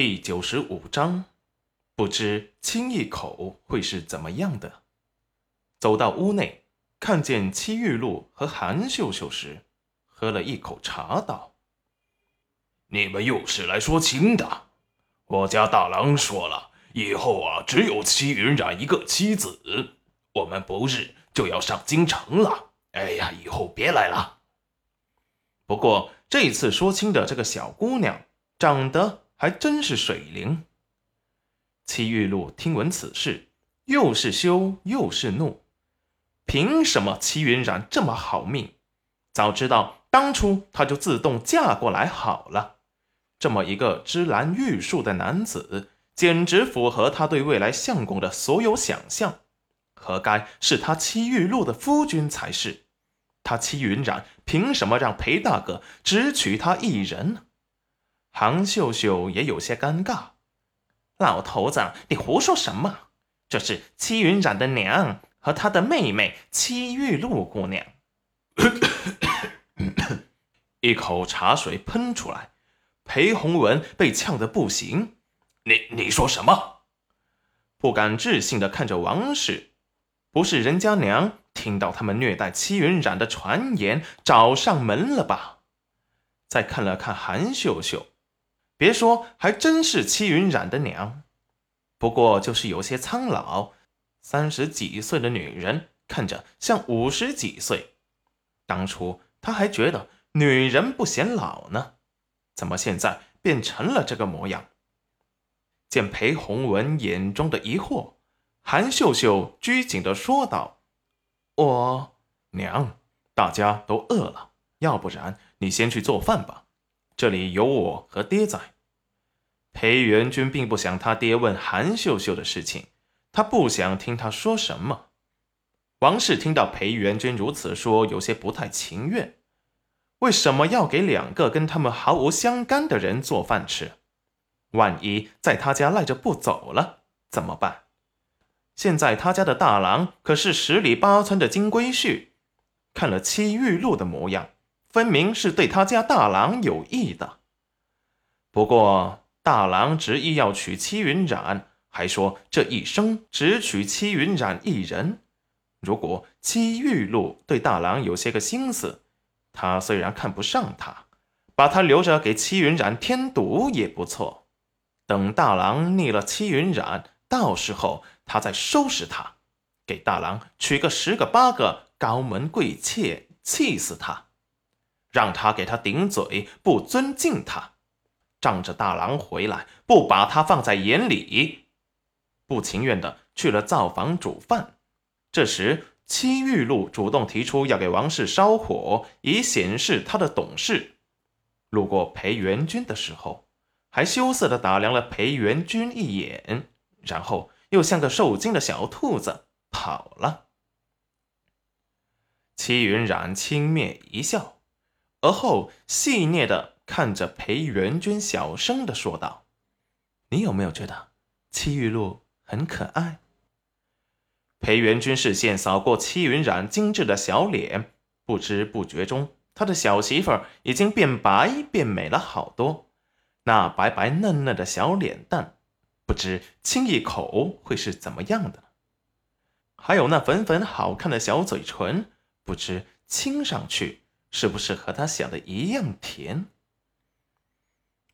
第九十五章，不知亲一口会是怎么样的。走到屋内，看见戚玉露和韩秀秀时，喝了一口茶，道：“你们又是来说亲的？我家大郎说了，以后啊，只有戚云染一个妻子。我们不日就要上京城了。哎呀，以后别来了。不过这次说亲的这个小姑娘，长得……”还真是水灵。戚玉露听闻此事，又是羞又是怒。凭什么戚云染这么好命？早知道当初他就自动嫁过来好了。这么一个芝兰玉树的男子，简直符合他对未来相公的所有想象，何该是他戚玉露的夫君才是？他戚云染凭什么让裴大哥只娶她一人呢？唐秀秀也有些尴尬，老头子，你胡说什么？这是戚云染的娘和她的妹妹戚玉露姑娘。一口茶水喷出来，裴洪文被呛得不行。你你说什么？不敢置信的看着王氏，不是人家娘听到他们虐待戚云染的传言找上门了吧？再看了看韩秀秀。别说，还真是戚云染的娘，不过就是有些苍老，三十几岁的女人看着像五十几岁。当初他还觉得女人不显老呢，怎么现在变成了这个模样？见裴洪文眼中的疑惑，韩秀秀拘谨的说道：“我娘，大家都饿了，要不然你先去做饭吧。”这里有我和爹在。裴元君并不想他爹问韩秀秀的事情，他不想听他说什么。王氏听到裴元君如此说，有些不太情愿。为什么要给两个跟他们毫无相干的人做饭吃？万一在他家赖着不走了怎么办？现在他家的大郎可是十里八村的金龟婿，看了戚玉露的模样。分明是对他家大郎有意的。不过大郎执意要娶戚云染，还说这一生只娶戚云染一人。如果戚玉露对大郎有些个心思，他虽然看不上他，把他留着给戚云染添堵也不错。等大郎腻了戚云染，到时候他再收拾他，给大郎娶个十个八个高门贵妾，气死他。让他给他顶嘴，不尊敬他，仗着大郎回来不把他放在眼里，不情愿的去了灶房煮饭。这时，戚玉露主动提出要给王氏烧火，以显示他的懂事。路过裴元君的时候，还羞涩的打量了裴元君一眼，然后又像个受惊的小兔子跑了。戚云染轻蔑一笑。而后戏谑的看着裴元君，小声的说道：“你有没有觉得戚玉露很可爱？”裴元君视线扫过戚云染精致的小脸，不知不觉中，他的小媳妇儿已经变白变美了好多。那白白嫩嫩的小脸蛋，不知亲一口会是怎么样的呢？还有那粉粉好看的小嘴唇，不知亲上去。是不是和他想的一样甜？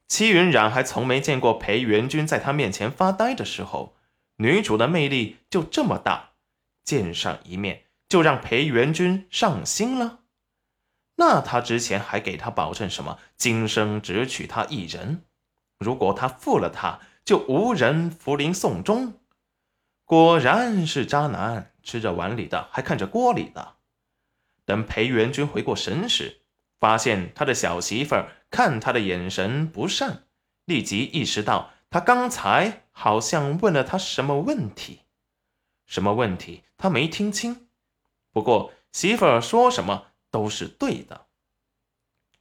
戚云染还从没见过裴元君在他面前发呆的时候，女主的魅力就这么大，见上一面就让裴元君上心了。那他之前还给他保证什么？今生只娶她一人，如果他负了她，就无人扶灵送终。果然是渣男，吃着碗里的还看着锅里的。等裴元君回过神时，发现他的小媳妇儿看他的眼神不善，立即意识到他刚才好像问了他什么问题。什么问题？他没听清。不过媳妇儿说什么都是对的，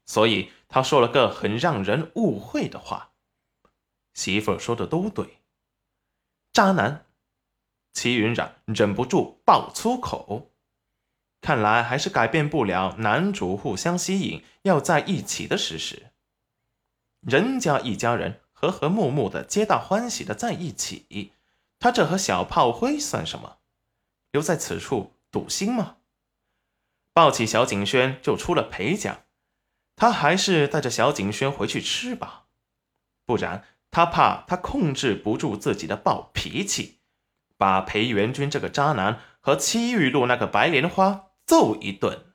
所以他说了个很让人误会的话。媳妇儿说的都对，渣男！齐云染忍不住爆粗口。看来还是改变不了男主互相吸引要在一起的事实。人家一家人和和睦睦的、皆大欢喜的在一起，他这和小炮灰算什么？留在此处赌心吗？抱起小景轩就出了裴家，他还是带着小景轩回去吃吧，不然他怕他控制不住自己的暴脾气，把裴元军这个渣男和戚玉露那个白莲花揍一顿。